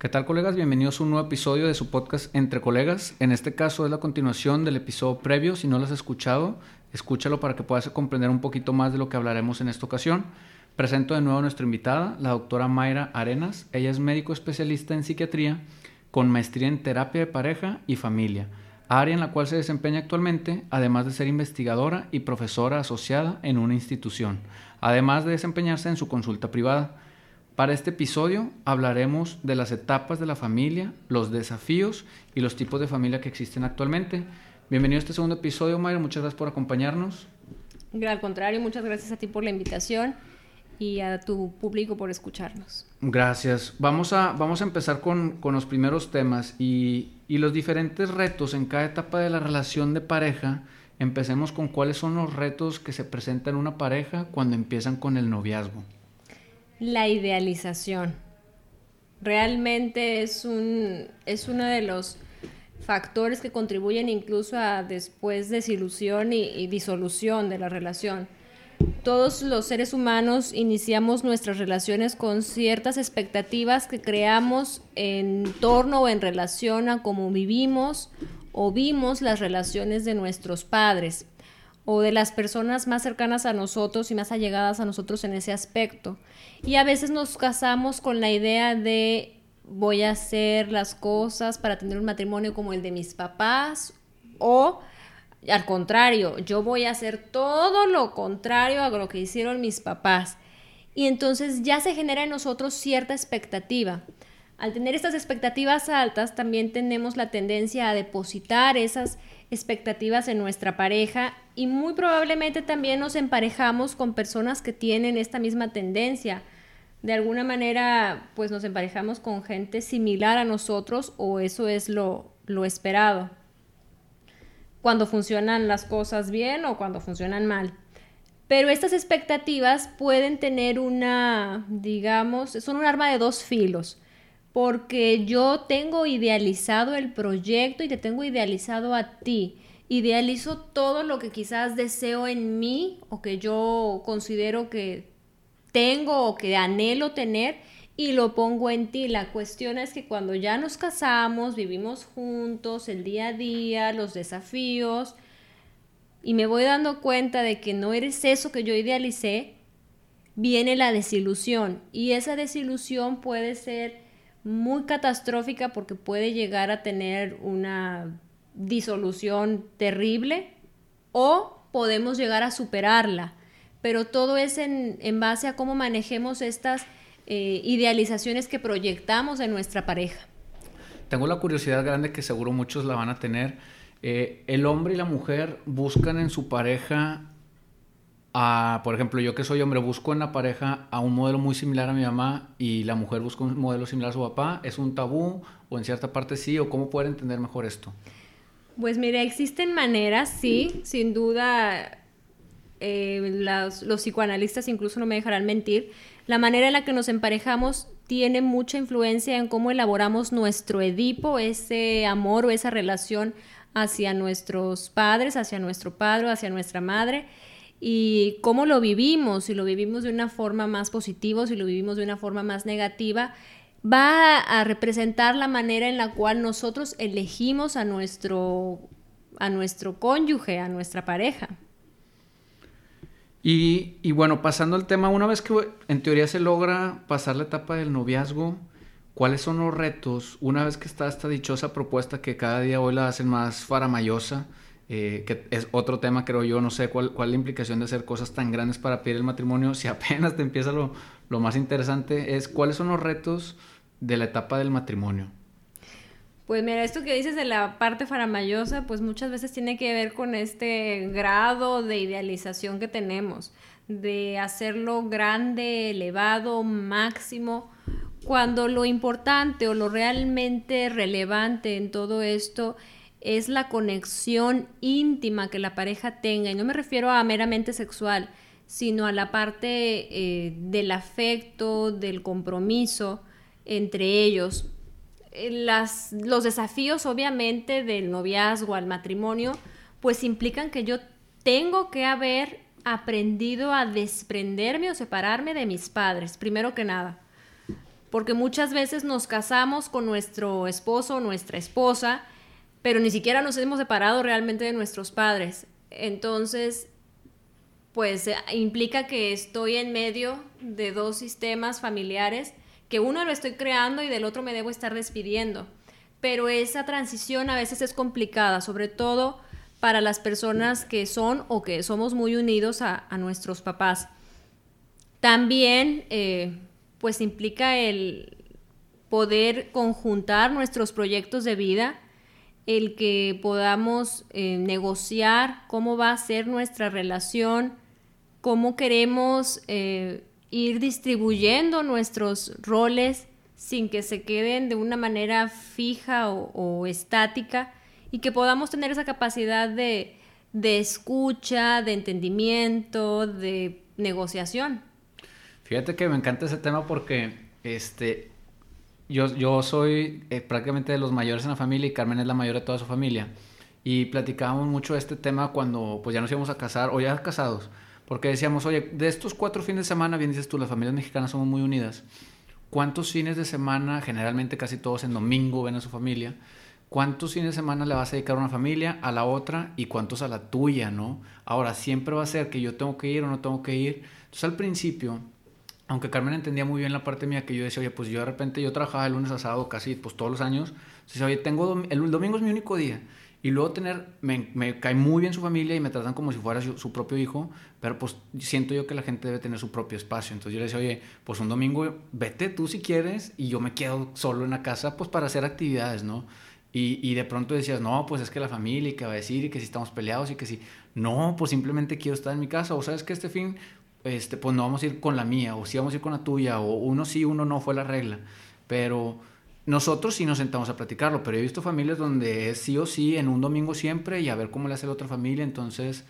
¿Qué tal colegas? Bienvenidos a un nuevo episodio de su podcast Entre Colegas. En este caso es la continuación del episodio previo. Si no lo has escuchado, escúchalo para que puedas comprender un poquito más de lo que hablaremos en esta ocasión. Presento de nuevo a nuestra invitada, la doctora Mayra Arenas. Ella es médico especialista en psiquiatría con maestría en terapia de pareja y familia, área en la cual se desempeña actualmente, además de ser investigadora y profesora asociada en una institución, además de desempeñarse en su consulta privada. Para este episodio hablaremos de las etapas de la familia, los desafíos y los tipos de familia que existen actualmente. Bienvenido a este segundo episodio, Mayra. Muchas gracias por acompañarnos. Al contrario, muchas gracias a ti por la invitación y a tu público por escucharnos. Gracias. Vamos a, vamos a empezar con, con los primeros temas y, y los diferentes retos en cada etapa de la relación de pareja. Empecemos con cuáles son los retos que se presentan en una pareja cuando empiezan con el noviazgo la idealización. Realmente es, un, es uno de los factores que contribuyen incluso a después desilusión y, y disolución de la relación. Todos los seres humanos iniciamos nuestras relaciones con ciertas expectativas que creamos en torno o en relación a cómo vivimos o vimos las relaciones de nuestros padres o de las personas más cercanas a nosotros y más allegadas a nosotros en ese aspecto. Y a veces nos casamos con la idea de voy a hacer las cosas para tener un matrimonio como el de mis papás o al contrario, yo voy a hacer todo lo contrario a lo que hicieron mis papás. Y entonces ya se genera en nosotros cierta expectativa. Al tener estas expectativas altas, también tenemos la tendencia a depositar esas expectativas en nuestra pareja y muy probablemente también nos emparejamos con personas que tienen esta misma tendencia. De alguna manera, pues nos emparejamos con gente similar a nosotros o eso es lo, lo esperado. Cuando funcionan las cosas bien o cuando funcionan mal. Pero estas expectativas pueden tener una, digamos, son un arma de dos filos porque yo tengo idealizado el proyecto y te tengo idealizado a ti. Idealizo todo lo que quizás deseo en mí o que yo considero que tengo o que anhelo tener y lo pongo en ti. La cuestión es que cuando ya nos casamos, vivimos juntos, el día a día, los desafíos, y me voy dando cuenta de que no eres eso que yo idealicé, viene la desilusión. Y esa desilusión puede ser muy catastrófica porque puede llegar a tener una disolución terrible o podemos llegar a superarla. Pero todo es en, base a cómo manejemos estas eh, idealizaciones que proyectamos en nuestra pareja. Tengo la curiosidad grande que seguro muchos la van a tener. Eh, el hombre y la mujer buscan en su pareja por ejemplo, yo que soy hombre, busco en la pareja a un modelo muy similar a mi mamá y la mujer busca un modelo similar a su papá, ¿es un tabú o en cierta parte sí? ¿O cómo poder entender mejor esto? Pues mira, existen maneras, sí, sin duda eh, los, los psicoanalistas incluso no me dejarán mentir, la manera en la que nos emparejamos tiene mucha influencia en cómo elaboramos nuestro Edipo, ese amor o esa relación hacia nuestros padres, hacia nuestro padre, hacia nuestra madre y cómo lo vivimos, si lo vivimos de una forma más positiva, si lo vivimos de una forma más negativa, va a representar la manera en la cual nosotros elegimos a nuestro, a nuestro cónyuge, a nuestra pareja. Y, y, bueno, pasando al tema, una vez que en teoría se logra pasar la etapa del noviazgo, ¿cuáles son los retos? Una vez que está esta dichosa propuesta que cada día hoy la hacen más faramayosa, eh, que es otro tema, creo yo, no sé cuál, cuál es la implicación de hacer cosas tan grandes para pedir el matrimonio, si apenas te empieza lo, lo más interesante, es cuáles son los retos de la etapa del matrimonio. Pues mira, esto que dices de la parte faramayosa, pues muchas veces tiene que ver con este grado de idealización que tenemos, de hacerlo grande, elevado, máximo, cuando lo importante o lo realmente relevante en todo esto es la conexión íntima que la pareja tenga, y no me refiero a meramente sexual, sino a la parte eh, del afecto, del compromiso entre ellos. Eh, las, los desafíos obviamente del noviazgo al matrimonio, pues implican que yo tengo que haber aprendido a desprenderme o separarme de mis padres, primero que nada. porque muchas veces nos casamos con nuestro esposo o nuestra esposa, pero ni siquiera nos hemos separado realmente de nuestros padres. Entonces, pues eh, implica que estoy en medio de dos sistemas familiares, que uno lo estoy creando y del otro me debo estar despidiendo. Pero esa transición a veces es complicada, sobre todo para las personas que son o que somos muy unidos a, nuestros papás. También, eh, pues implica el poder conjuntar nuestros proyectos de vida, el que podamos eh, negociar cómo va a ser nuestra relación, cómo queremos eh, ir distribuyendo nuestros roles sin que se queden de una manera fija o, estática y que podamos tener esa capacidad de, de escucha, de entendimiento, de negociación. Fíjate que me encanta ese tema porque este, yo, yo soy eh, prácticamente de los mayores en la familia y Carmen es la mayor de toda su familia. Y platicábamos mucho de este tema cuando pues ya nos íbamos a casar o ya casados. Porque decíamos, oye, de estos cuatro fines de semana, bien dices tú, las familias mexicanas somos muy unidas. ¿Cuántos fines de semana, generalmente casi todos en domingo ven a su familia? ¿Cuántos fines de semana le vas a dedicar a una familia, a la otra y cuántos a la tuya, no? Ahora, siempre va a ser que yo tengo que ir o no tengo que ir. Entonces, al principio, aunque Carmen entendía muy bien la parte mía, que yo decía, oye, pues yo de repente yo trabajaba el lunes a sábado casi pues todos los años, entonces, oye, tengo el domingo es mi único día. Y luego tener, me, cae muy bien su familia y me tratan como si fuera su, propio hijo, pero pues siento yo que la gente debe tener su propio espacio. Entonces yo le decía, oye, pues un domingo vete tú si quieres y yo me quedo solo en la casa pues para hacer actividades, ¿no? Y, y de pronto decías, no, pues es que la familia y que va a decir y que si estamos peleados y que si, no, pues simplemente quiero estar en mi casa o sabes que este fin este, pues no vamos a ir con la mía, o sí vamos a ir con la tuya, o uno sí, uno no, fue la regla. Pero nosotros sí nos sentamos a platicarlo, pero he visto familias donde es sí o sí en un domingo siempre y a ver cómo le hace la otra familia, entonces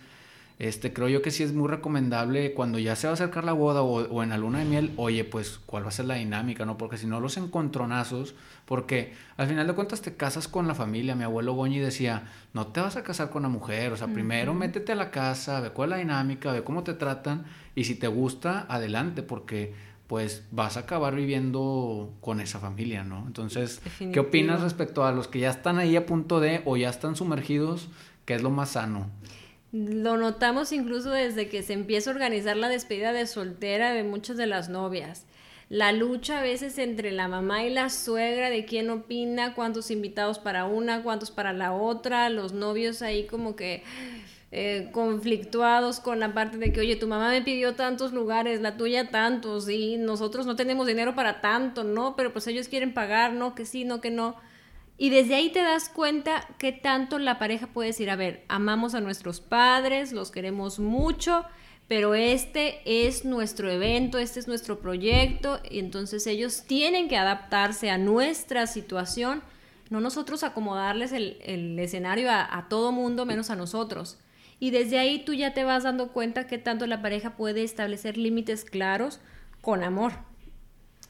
este, creo yo que sí es muy recomendable cuando ya se va a acercar la boda o, en la luna de miel, oye, pues cuál va a ser la dinámica, ¿no? Porque si no los encontronazos, porque al final de cuentas te casas con la familia. Mi abuelo Goñi decía, no te vas a casar con la mujer, o sea, primero métete a la casa, ve cuál es la dinámica, ve cómo te tratan y si te gusta, adelante, porque pues vas a acabar viviendo con esa familia, ¿no? Entonces, ¿qué opinas respecto a los que ya están ahí a punto de o ya están sumergidos? ¿Qué es lo más sano? Lo notamos incluso desde que se empieza a organizar la despedida de soltera de muchas de las novias. La lucha a veces entre la mamá y la suegra de quién opina, cuántos invitados para una, cuántos para la otra, los novios ahí como que eh, conflictuados con la parte de que, oye, tu mamá me pidió tantos lugares, la tuya tantos, y nosotros no tenemos dinero para tanto, ¿no? Pero pues ellos quieren pagar, ¿no? Que sí, no, que no. Y desde ahí te das cuenta que tanto la pareja puede decir, a ver, amamos a nuestros padres, los queremos mucho, pero este es nuestro evento, este es nuestro proyecto, y entonces ellos tienen que adaptarse a nuestra situación, no nosotros acomodarles el, escenario a, a, todo mundo menos a nosotros. Y desde ahí tú ya te vas dando cuenta que tanto la pareja puede establecer límites claros con amor.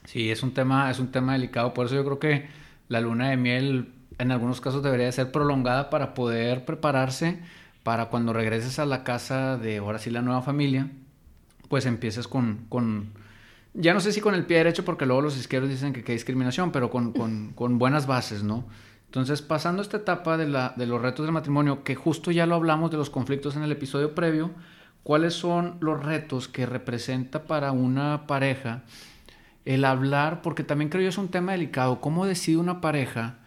Sí, es un tema, es un tema delicado, por eso yo creo que la luna de miel en algunos casos debería ser prolongada para poder prepararse para cuando regreses a la casa de ahora sí la nueva familia, pues empieces con, con ya no sé si con el pie derecho, porque luego los izquierdos dicen que, hay discriminación, pero con, con, con, buenas bases, ¿no? Entonces, pasando esta etapa de, la, de los retos del matrimonio, que justo ya lo hablamos de los conflictos en el episodio previo, ¿cuáles son los retos que representa para una pareja el hablar, porque también creo yo es un tema delicado, ¿cómo decide una pareja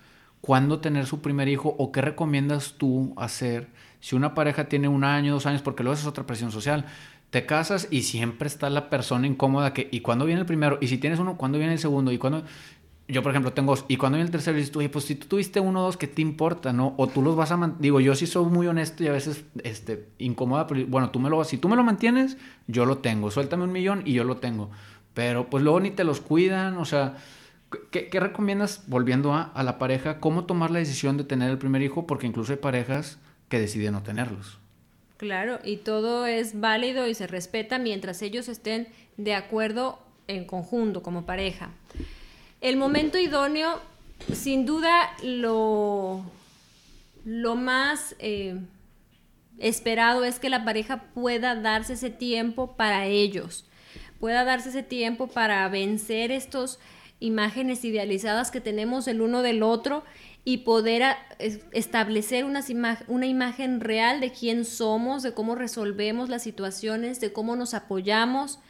cuándo tener su primer hijo o qué recomiendas tú hacer si una pareja tiene un año, dos años, porque luego es otra presión social? Te casas y siempre está la persona incómoda que, ¿y cuándo viene el primero? Y si tienes uno, ¿cuándo viene el segundo? ¿Y cuándo...? Yo, por ejemplo, tengo, y cuando viene el tercero, dices tú, pues si tú tuviste uno o dos, ¿qué te importa, no? O tú los vas a, digo, yo sí soy muy honesto y a veces, este, incómoda, pero bueno, tú me lo, si tú me lo mantienes, yo lo tengo, suéltame un millón y yo lo tengo. Pero pues luego ni te los cuidan, o sea, ¿qué, recomiendas, volviendo a, la pareja, cómo tomar la decisión de tener el primer hijo? Porque incluso hay parejas que deciden no tenerlos. Claro, y todo es válido y se respeta mientras ellos estén de acuerdo en conjunto, como pareja. El momento idóneo, sin duda, lo, lo más eh, esperado es que la pareja pueda darse ese tiempo para ellos pueda darse ese tiempo para vencer estos imágenes idealizadas que tenemos el uno del otro y poder establecer una, una imagen real de quién somos, de cómo resolvemos las situaciones, de cómo nos apoyamos,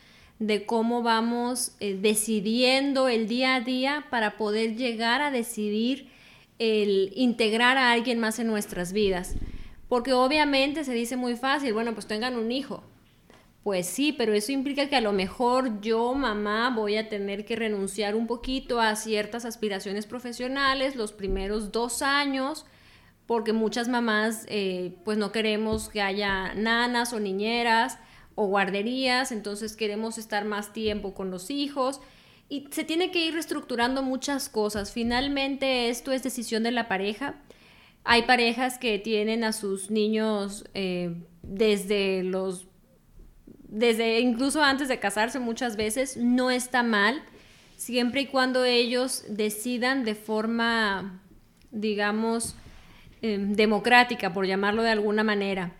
de cómo vamos eh, decidiendo el día a día para poder llegar a decidir el integrar a alguien más en nuestras vidas. Porque obviamente se dice muy fácil, bueno, pues tengan un hijo. Pues sí, pero eso implica que a lo mejor yo, mamá, voy a tener que renunciar un poquito a ciertas aspiraciones profesionales los primeros dos años, porque muchas mamás eh, pues no queremos que haya nanas o niñeras o guarderías, entonces queremos estar más tiempo con los hijos y se tiene que ir reestructurando muchas cosas. Finalmente esto es decisión de la pareja. Hay parejas que tienen a sus niños eh, desde los desde incluso antes de casarse muchas veces, no está mal, siempre y cuando ellos decidan de forma, digamos, em, democrática, por llamarlo de alguna manera.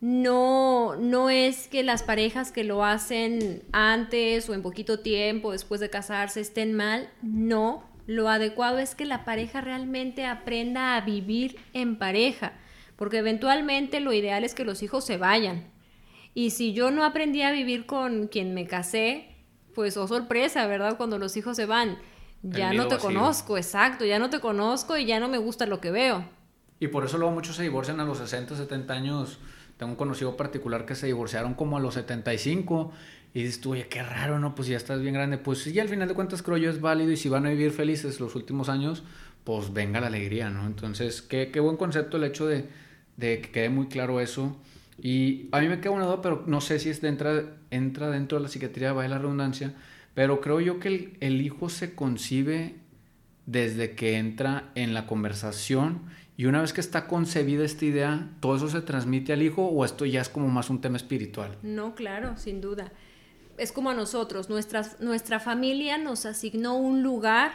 No, no es que las parejas que lo hacen antes o en poquito tiempo, después de casarse, estén mal, no. Lo adecuado es que la pareja realmente aprenda a vivir en pareja, porque eventualmente lo ideal es que los hijos se vayan, y si yo no aprendí a vivir con quien me casé, pues oh sorpresa, ¿verdad? Cuando los hijos se van, ya no te conozco, exacto, ya no te conozco y ya no me gusta lo que veo. Y por eso luego muchos se divorcian a los 60, 70 años. Tengo un conocido particular que se divorciaron como a los 75 y dices tú, oye, qué raro, ¿no? Pues ya estás bien grande. Pues sí, al final de cuentas creo yo es válido y si van a vivir felices los últimos años, pues venga la alegría, ¿no? Entonces, qué, qué buen concepto el hecho de, de que quede muy claro eso. Y a mí me queda una duda, pero no sé si entra, dentro de la psiquiatría, vaya la redundancia, pero creo yo que el, el, hijo se concibe desde que entra en la conversación y una vez que está concebida esta idea, ¿todo eso se transmite al hijo o esto ya es como más un tema espiritual? No, claro, sin duda. Es como a nosotros, nuestra, nuestra familia nos asignó un lugar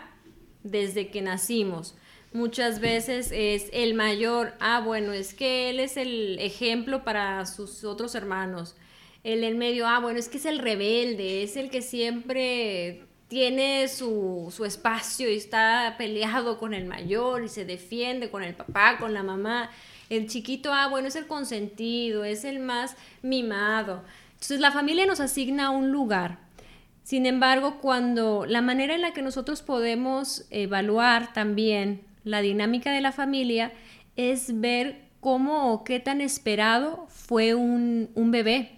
desde que nacimos muchas veces es el mayor, ah, bueno, es que él es el ejemplo para sus otros hermanos. El en medio, ah, bueno, es que es el rebelde, es el que siempre tiene su, su espacio y está peleado con el mayor y se defiende con el papá, con la mamá. El chiquito, ah, bueno, es el consentido, es el más mimado. Entonces la familia nos asigna un lugar. Sin embargo, cuando la manera en la que nosotros podemos evaluar también la dinámica de la familia es ver cómo o qué tan esperado fue un, bebé.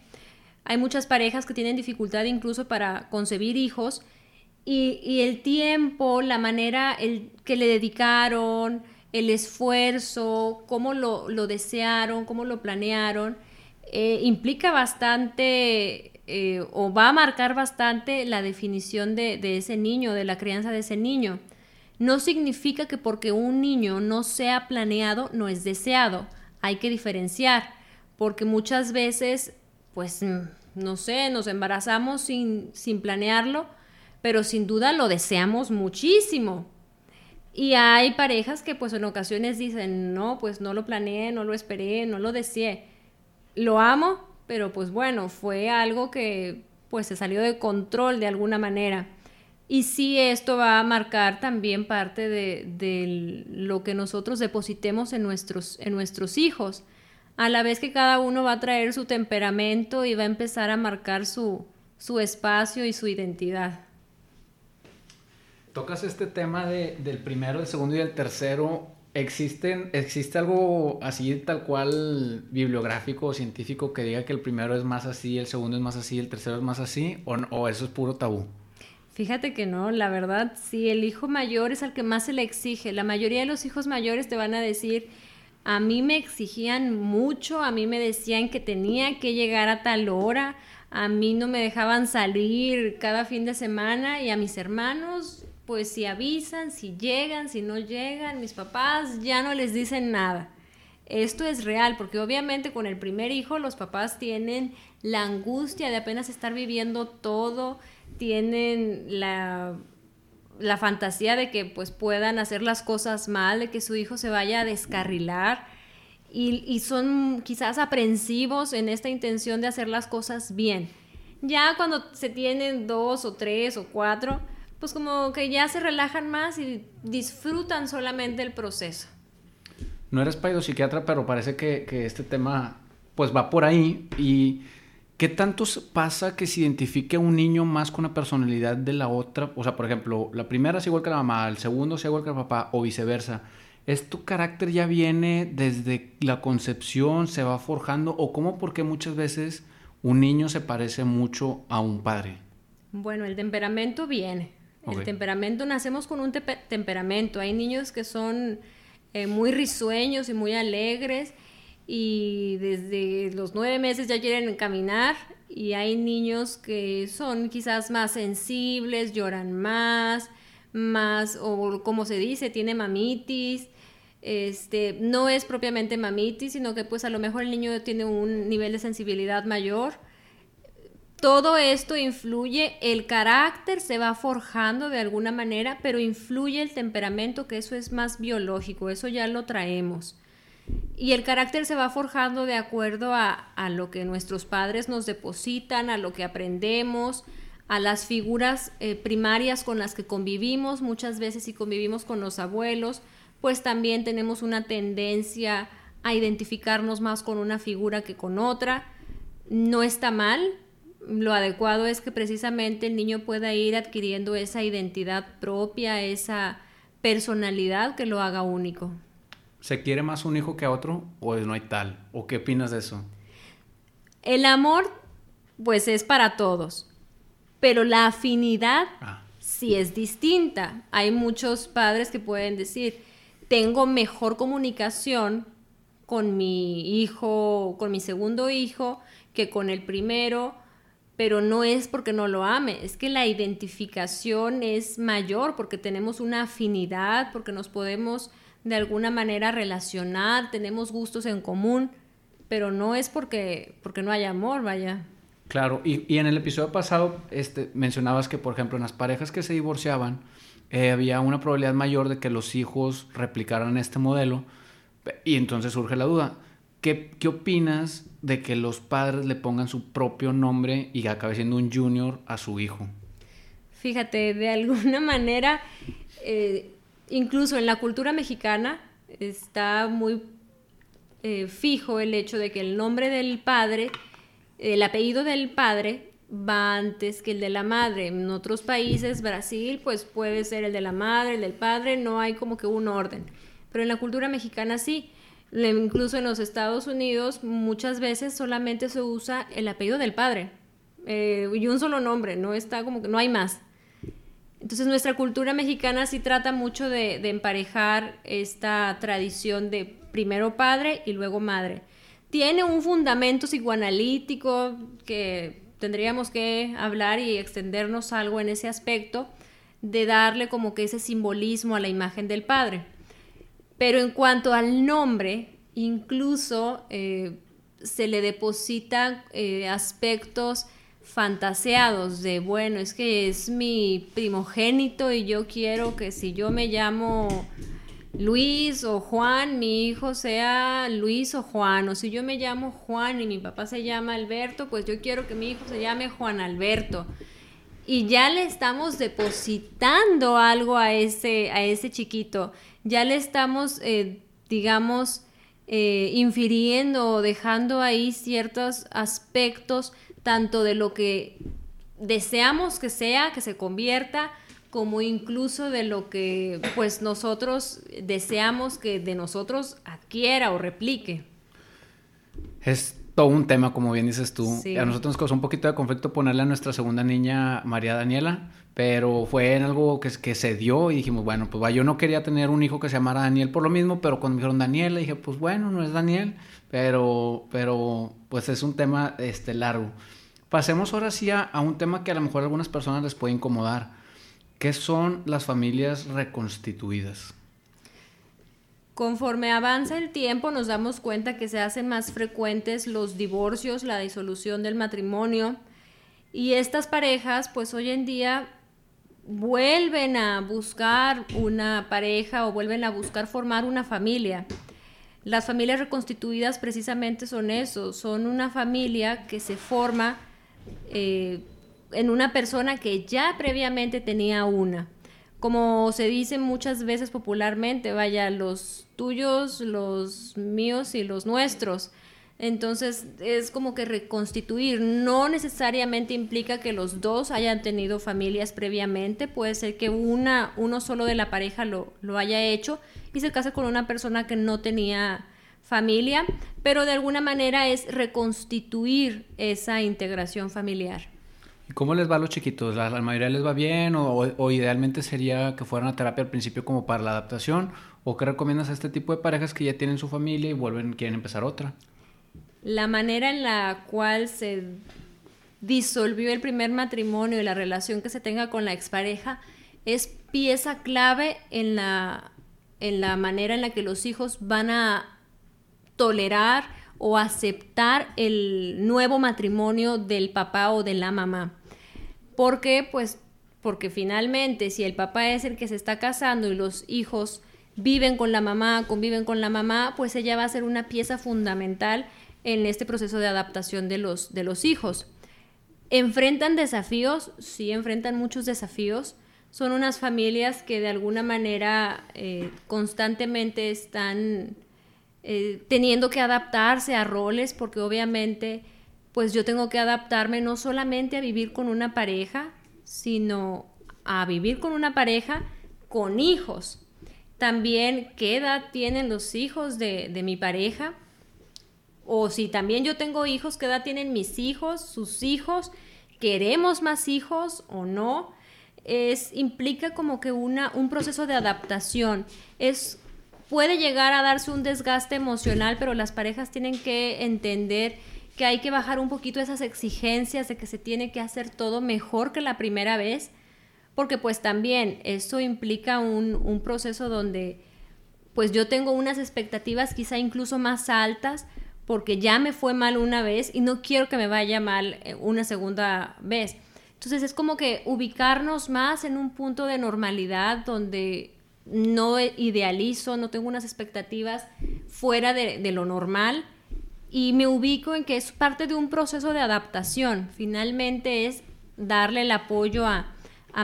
Hay muchas parejas que tienen dificultad incluso para concebir hijos y, el tiempo, la manera el, que le dedicaron, el esfuerzo, cómo lo, desearon, cómo lo planearon, eh, implica bastante eh, o va a marcar bastante la definición de, de ese niño, de la crianza de ese niño no significa que porque un niño no sea planeado no es deseado. Hay que diferenciar, porque muchas veces, pues, mm, no sé, nos embarazamos sin, sin planearlo, pero sin duda lo deseamos muchísimo. Y hay parejas que pues en ocasiones dicen, no, pues no lo planeé, no lo esperé, no lo deseé. Lo amo, pero pues bueno, fue algo que pues se salió de control de alguna manera. Y sí, esto va a marcar también parte de, lo que nosotros depositemos en nuestros, en nuestros hijos, a la vez que cada uno va a traer su temperamento y va a empezar a marcar su, su espacio y su identidad. Tocas este tema de, del primero, el segundo y el tercero. ¿Existen, ¿Existe algo así tal cual bibliográfico o científico que diga que el primero es más así, el segundo es más así, el tercero es más así? ¿O, o eso es puro tabú? Fíjate que no, la verdad, sí, el hijo mayor es al que más se le exige. La mayoría de los hijos mayores te van a decir, a mí me exigían mucho, a mí me decían que tenía que llegar a tal hora, a mí no me dejaban salir cada fin de semana y a mis hermanos, pues si avisan, si llegan, si no llegan, mis papás ya no les dicen nada. Esto es real, porque obviamente con el primer hijo los papás tienen la angustia de apenas estar viviendo todo, tienen la, la fantasía de que pues puedan hacer las cosas mal, de que su hijo se vaya a descarrilar y, y son quizás aprensivos en esta intención de hacer las cosas bien. Ya cuando se tienen dos o tres o cuatro, pues como que ya se relajan más y disfrutan solamente el proceso. No eres psiquiatra, pero parece que, que este tema pues va por ahí y ¿Qué tanto pasa que se identifique un niño más con la personalidad de la otra? O sea, por ejemplo, la primera es igual que la mamá, el segundo es igual que el papá o viceversa. ¿Es tu carácter ya viene desde la concepción, se va forjando? ¿O cómo, porque muchas veces un niño se parece mucho a un padre? Bueno, el temperamento viene. El temperamento, nacemos con un temperamento. Hay niños que son eh, muy risueños y muy alegres y desde los nueve meses ya quieren caminar y hay niños que son quizás más sensibles, lloran más, más, o como se dice, tiene mamitis. Este, no es propiamente mamitis, sino que pues a lo mejor el niño tiene un nivel de sensibilidad mayor. Todo esto influye, el carácter se va forjando de alguna manera, pero influye el temperamento, que eso es más biológico, eso ya lo traemos. Y el carácter se va forjando de acuerdo a, lo que nuestros padres nos depositan, a lo que aprendemos, a las figuras eh, primarias con las que convivimos, muchas veces si convivimos con los abuelos, pues también tenemos una tendencia a identificarnos más con una figura que con otra. No está mal, lo adecuado es que precisamente el niño pueda ir adquiriendo esa identidad propia, esa personalidad que lo haga único. ¿Se quiere más un hijo que a otro o no hay tal? ¿O qué opinas de eso? El amor, pues es para todos, pero la afinidad ah. sí es distinta. Hay muchos padres que pueden decir, tengo mejor comunicación con mi hijo, con mi segundo hijo, que con el primero, pero no es porque no lo ame, es que la identificación es mayor porque tenemos una afinidad, porque nos podemos de alguna manera relacionar, tenemos gustos en común, pero no es porque, porque no haya amor, vaya. Claro, y, en el episodio pasado este, mencionabas que, por ejemplo, en las parejas que se divorciaban, eh, había una probabilidad mayor de que los hijos replicaran este modelo, y entonces surge la duda, ¿qué, qué opinas de que los padres le pongan su propio nombre y acabe siendo un junior a su hijo? Fíjate, de alguna manera... Eh, incluso en la cultura mexicana está muy eh, fijo el hecho de que el nombre del padre, el apellido del padre va antes que el de la madre. En otros países, Brasil, pues puede ser el de la madre, el del padre, no hay como que un orden. Pero en la cultura mexicana sí. Incluso en los Estados Unidos muchas veces solamente se usa el apellido del padre eh, y un solo nombre, no está como que no hay más. Entonces nuestra cultura mexicana sí trata mucho de, emparejar esta tradición de primero padre y luego madre. Tiene un fundamento psicoanalítico que tendríamos que hablar y extendernos algo en ese aspecto de darle como que ese simbolismo a la imagen del padre. Pero en cuanto al nombre, incluso eh, se le depositan eh, aspectos fantaseados de, bueno, es que es mi primogénito y yo quiero que si yo me llamo Luis o Juan, mi hijo sea Luis o Juan, o si yo me llamo Juan y mi papá se llama Alberto, pues yo quiero que mi hijo se llame Juan Alberto. Y ya le estamos depositando algo a ese, a ese chiquito, ya le estamos, eh, digamos, eh, infiriendo o dejando ahí ciertos aspectos tanto de lo que deseamos que sea, que se convierta, como incluso de lo que pues nosotros deseamos que de nosotros adquiera o replique. Todo un tema, como bien dices tú. A nosotros nos causó un poquito de conflicto ponerle a nuestra segunda niña María Daniela, pero fue en algo que, que se dio y dijimos, bueno, pues va, yo no quería tener un hijo que se llamara Daniel por lo mismo, pero cuando me dijeron Daniela, dije, pues bueno, no es Daniel, pero, pero pues es un tema este, largo. Pasemos ahora sí a, un tema que a lo mejor a algunas personas les puede incomodar. ¿Qué son las familias reconstituidas? Conforme avanza el tiempo nos damos cuenta que se hacen más frecuentes los divorcios, la disolución del matrimonio y estas parejas pues hoy en día vuelven a buscar una pareja o vuelven a buscar formar una familia. Las familias reconstituidas precisamente son eso, son una familia que se forma eh, en una persona que ya previamente tenía una. Como se dice muchas veces popularmente, vaya, los tuyos, los míos y los nuestros. Entonces es como que reconstituir. No necesariamente implica que los dos hayan tenido familias previamente. Puede ser que una, uno solo de la pareja lo, lo haya hecho y se case con una persona que no tenía familia, pero de alguna manera es reconstituir esa integración familiar. ¿Y cómo les va a los chiquitos? ¿La, la mayoría les va bien o, o, idealmente sería que fueran a terapia al principio como para la adaptación? ¿O qué recomiendas a este tipo de parejas que ya tienen su familia y vuelven, quieren empezar otra? La manera en la cual se disolvió el primer matrimonio y la relación que se tenga con la expareja es pieza clave en la, en la manera en la que los hijos van a tolerar o aceptar el nuevo matrimonio del papá o de la mamá. ¿Por qué? Pues porque finalmente si el papá es el que se está casando y los hijos viven con la mamá, conviven con la mamá, pues ella va a ser una pieza fundamental en este proceso de adaptación de los, de los hijos. ¿Enfrentan desafíos? Sí, enfrentan muchos desafíos. Son unas familias que de alguna manera eh, constantemente están eh, teniendo que adaptarse a roles, porque obviamente pues yo tengo que adaptarme no solamente a vivir con una pareja, sino a vivir con una pareja con hijos. También qué edad tienen los hijos de, de mi pareja. O si también yo tengo hijos, qué edad tienen mis hijos, sus hijos. ¿Queremos más hijos o no? Es, implica como que una, un proceso de adaptación. Es puede llegar a darse un desgaste emocional, pero las parejas tienen que entender que hay que bajar un poquito esas exigencias de que se tiene que hacer todo mejor que la primera vez, porque pues también eso implica un, un proceso donde pues yo tengo unas expectativas quizá incluso más altas porque ya me fue mal una vez y no quiero que me vaya mal eh, una segunda vez. Entonces es como que ubicarnos más en un punto de normalidad donde no idealizo, no tengo unas expectativas fuera de, lo normal y me ubico en que es parte de un proceso de adaptación. Finalmente es darle el apoyo a,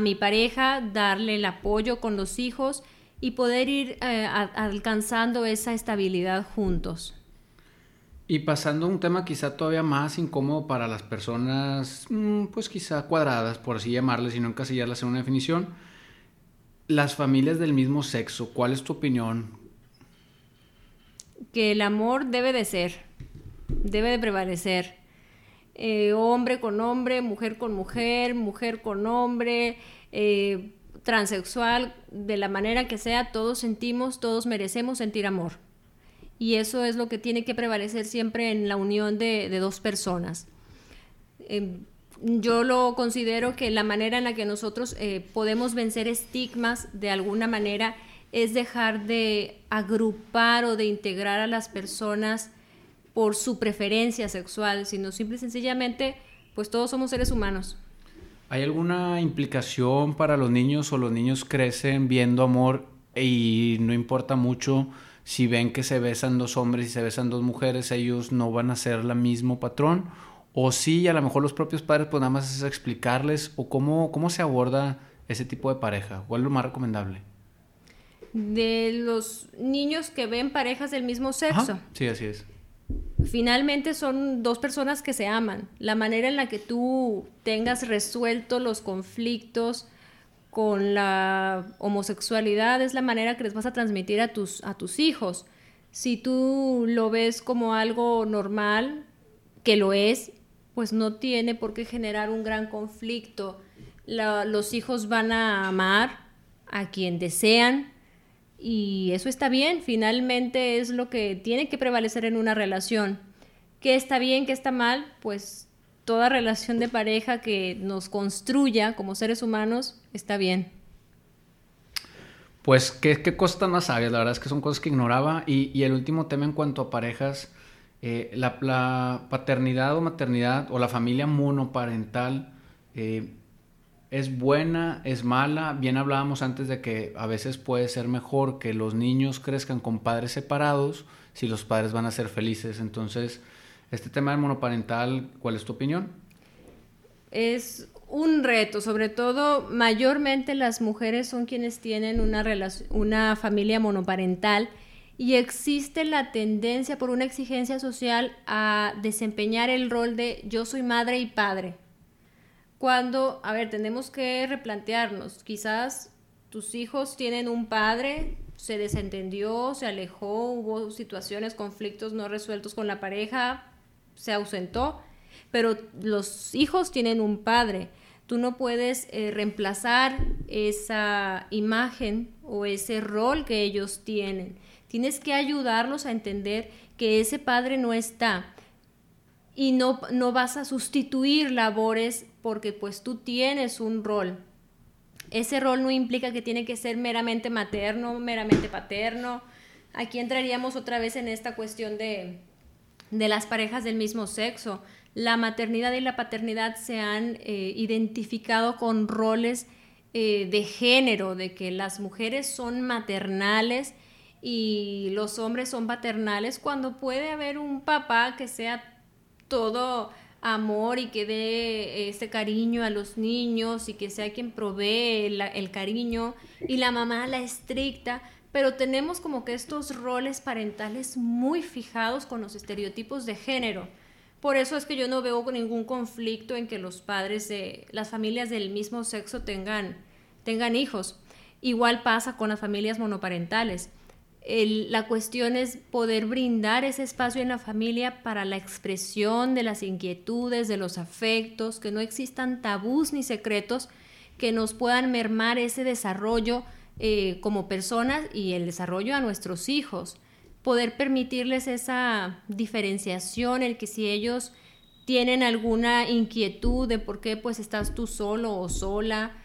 mi pareja, darle el apoyo con los hijos y poder ir eh, alcanzando esa estabilidad juntos. Y pasando a un tema quizá todavía más incómodo para las personas, mm, pues quizá cuadradas, por así llamarles, y no encasillarlas en una definición, las familias del mismo sexo, ¿cuál es tu opinión? Que el amor debe de ser, debe de prevalecer. Eh, hombre con hombre, mujer con mujer, mujer con hombre, eh, transexual, de la manera que sea, todos sentimos, todos merecemos sentir amor. Y eso es lo que tiene que prevalecer siempre en la unión de, dos personas. Em, yo lo considero que la manera en la que nosotros eh, podemos vencer estigmas de alguna manera es dejar de agrupar o de integrar a las personas por su preferencia sexual, sino simple y sencillamente, pues todos somos seres humanos. ¿Hay alguna implicación para los niños o los niños crecen viendo amor y no importa mucho si ven que se besan dos hombres y se besan dos mujeres, ellos no van a ser el mismo patrón? O sí, a lo mejor los propios padres, pues nada más es explicarles, o cómo, cómo se aborda ese tipo de pareja, ¿cuál es lo más recomendable? De los niños que ven parejas del mismo sexo. Sí, así es. Finalmente son dos personas que se aman. La manera en la que tú tengas resuelto los conflictos con la homosexualidad es la manera que les vas a transmitir a tus, a tus hijos. Si tú lo ves como algo normal, que lo es, pues no tiene por qué generar un gran conflicto. los hijos van a amar a quien desean y eso está bien, finalmente es lo que tiene que prevalecer en una relación. ¿Qué está bien, qué está mal? Pues toda relación de pareja que nos construya como seres humanos está bien. Pues qué, qué cosas tan más sabias, la verdad es que son cosas que ignoraba. Y, y el último tema en cuanto a parejas, eh, la, paternidad o maternidad o la familia monoparental eh, es buena, es mala. Bien hablábamos antes de que a veces puede ser mejor que los niños crezcan con padres separados si los padres van a ser felices. Entonces, este tema del monoparental, ¿cuál es tu opinión? Es un reto, sobre todo mayormente las mujeres son quienes tienen una, una familia monoparental y existe la tendencia por una exigencia social a desempeñar el rol de yo soy madre y padre. Cuando, a ver, tenemos que replantearnos, quizás tus hijos tienen un padre, se desentendió, se alejó, hubo situaciones, conflictos no resueltos con la pareja, se ausentó, pero los hijos tienen un padre. Tú no puedes eh, reemplazar esa imagen o ese rol que ellos tienen. Tienes que ayudarlos a entender que ese padre no está y no, no vas a sustituir labores porque pues tú tienes un rol. Ese rol no implica que tiene que ser meramente materno, meramente paterno. Aquí entraríamos otra vez en esta cuestión de, de las parejas del mismo sexo la maternidad y la paternidad se han eh, identificado con roles eh, de género, de que las mujeres son maternales y los hombres son paternales, cuando puede haber un papá que sea todo amor y que dé ese cariño a los niños y que sea quien provee el cariño y la mamá la estricta, pero tenemos como que estos roles parentales muy fijados con los estereotipos de género. Por eso es que yo no veo ningún conflicto en que los padres de las familias del mismo sexo tengan, tengan hijos. Igual pasa con las familias monoparentales. La cuestión es poder brindar ese espacio en la familia para la expresión de las inquietudes, de los afectos, que no existan tabús ni secretos que nos puedan mermar ese desarrollo eh, como personas y el desarrollo a nuestros hijos. Poder permitirles esa diferenciación, el que si ellos tienen alguna inquietud de por qué pues estás tú solo o sola,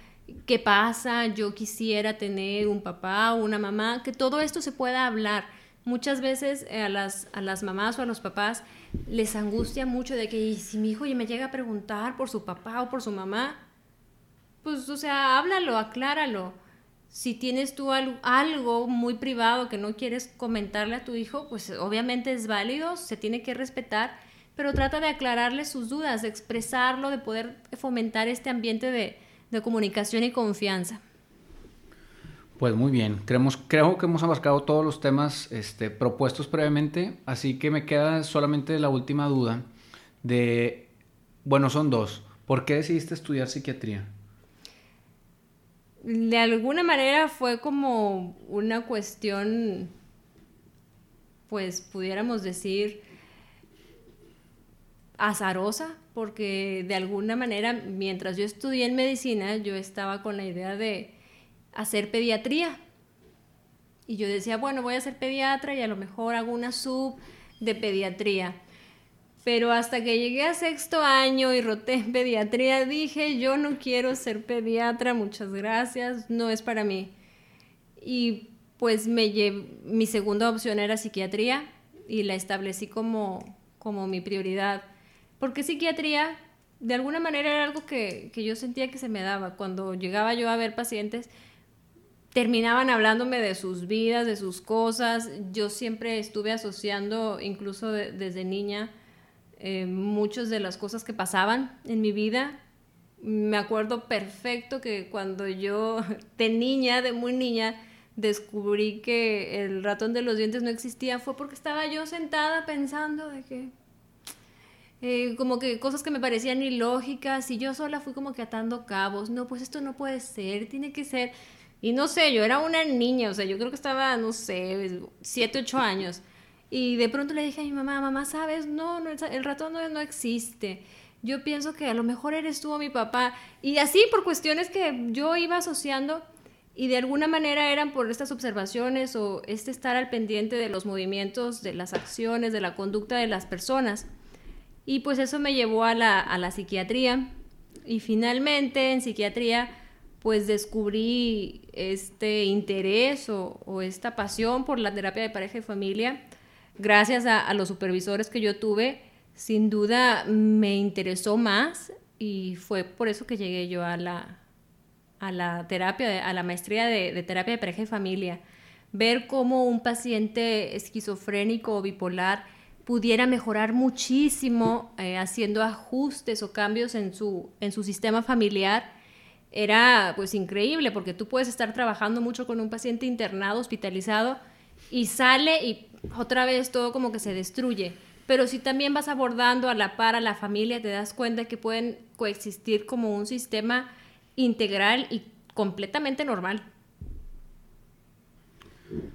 qué pasa, yo quisiera tener un papá o una mamá, que todo esto se pueda hablar. Muchas veces eh, a las, a las mamás o a los papás les angustia mucho de que si mi hijo me llega a preguntar por su papá o por su mamá, pues o sea, háblalo, acláralo si tienes tú algo muy privado que no quieres comentarle a tu hijo, pues obviamente es válido, se tiene que respetar, pero trata de aclararle sus dudas, de expresarlo, de poder fomentar este ambiente de, comunicación y confianza. Pues muy bien, Creemos, creo que hemos abarcado todos los temas este, propuestos previamente, así que me queda solamente la última duda de, bueno, son dos. ¿Por qué decidiste estudiar psiquiatría? de alguna manera fue como una cuestión, pues pudiéramos decir, azarosa, porque de alguna manera, mientras yo estudié en medicina, yo estaba con la idea de hacer pediatría. Y yo decía, bueno, voy a ser pediatra y a lo mejor hago una sub de pediatría. Pero hasta que llegué a sexto año y roté en pediatría, dije, yo no quiero ser pediatra, muchas gracias, no es para mí. Y pues me mi segunda opción era psiquiatría y la establecí como, como mi prioridad. Porque psiquiatría, de alguna manera, era algo que, que yo sentía que se me daba. Cuando llegaba yo a ver pacientes, terminaban hablándome de sus vidas, de sus cosas. Yo siempre estuve asociando, incluso desde niña, eh, muchas de las cosas que pasaban en mi vida. Me acuerdo perfecto que cuando yo, de niña, de muy niña, descubrí que el ratón de los dientes no existía, fue porque estaba yo sentada pensando de que, eh, como que cosas que me parecían ilógicas y yo sola fui como que atando cabos, no, pues esto no puede ser, tiene que ser, y no sé, yo era una niña, o sea, yo creo que estaba, no sé, siete, ocho años, y de pronto le dije a mi mamá, mamá, ¿sabes? No, no el ratón no, no existe. Yo pienso que a lo mejor eres tú o mi papá. Y así por cuestiones que yo iba asociando y de alguna manera eran por estas observaciones o este estar al pendiente de los movimientos, de las acciones, de la conducta de las personas. Y pues eso me llevó a la, a la psiquiatría. Y finalmente en psiquiatría pues descubrí este interés o, o esta pasión por la terapia de pareja y familia gracias a, los supervisores que yo tuve, sin duda me interesó más y fue por eso que llegué yo a la, a la terapia, a la maestría de, terapia de pareja y familia. Ver cómo un paciente esquizofrénico o bipolar pudiera mejorar muchísimo eh, haciendo ajustes o cambios en su, en su sistema familiar, era pues increíble porque tú puedes estar trabajando mucho con un paciente internado, hospitalizado, y sale y otra vez todo como que se destruye. Pero si también vas abordando a la par a la familia, te das cuenta que pueden coexistir como un sistema integral y completamente normal.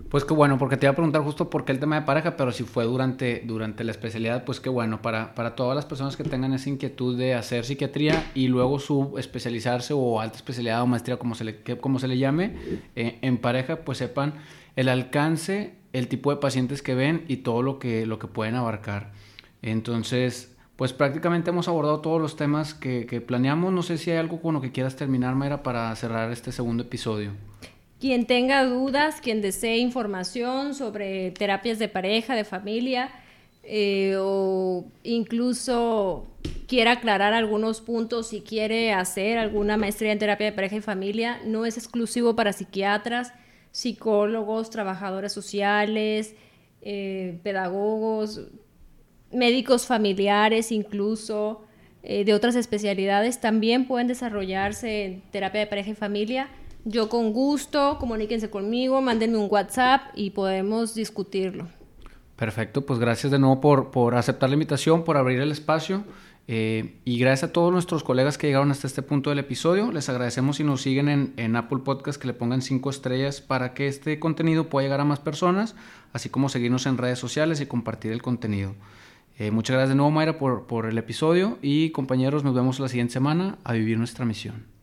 Pues qué bueno, porque te iba a preguntar justo por qué el tema de pareja, pero si fue durante, durante la especialidad, pues qué bueno, para, para todas las personas que tengan esa inquietud de hacer psiquiatría y luego su especializarse o alta especialidad o maestría, como se le, como se le llame, eh, en pareja, pues sepan el alcance, el tipo de pacientes que ven y todo lo que, lo que pueden abarcar. Entonces, pues prácticamente hemos abordado todos los temas que, que planeamos. No sé si hay algo con lo que quieras terminar, Mayra, para cerrar este segundo episodio. Quien tenga dudas, quien desee información sobre terapias de pareja, de familia, eh, o incluso quiera aclarar algunos puntos si quiere hacer alguna maestría en terapia de pareja y familia, no es exclusivo para psiquiatras, psicólogos, trabajadores sociales, eh, pedagogos, médicos familiares incluso, eh, de otras especialidades, también pueden desarrollarse en terapia de pareja y familia yo con gusto, comuníquense conmigo, mándenme un WhatsApp y podemos discutirlo. Perfecto, pues gracias de nuevo por, por aceptar la invitación, por abrir el espacio. Eh, y gracias a todos nuestros colegas que llegaron hasta este punto del episodio. Les agradecemos si nos siguen en, Apple Podcast que le pongan cinco estrellas para que este contenido pueda llegar a más personas, así como seguirnos en redes sociales y compartir el contenido. Eh, muchas gracias de nuevo, Mayra, por, por el episodio y compañeros, nos vemos la siguiente semana a vivir nuestra misión.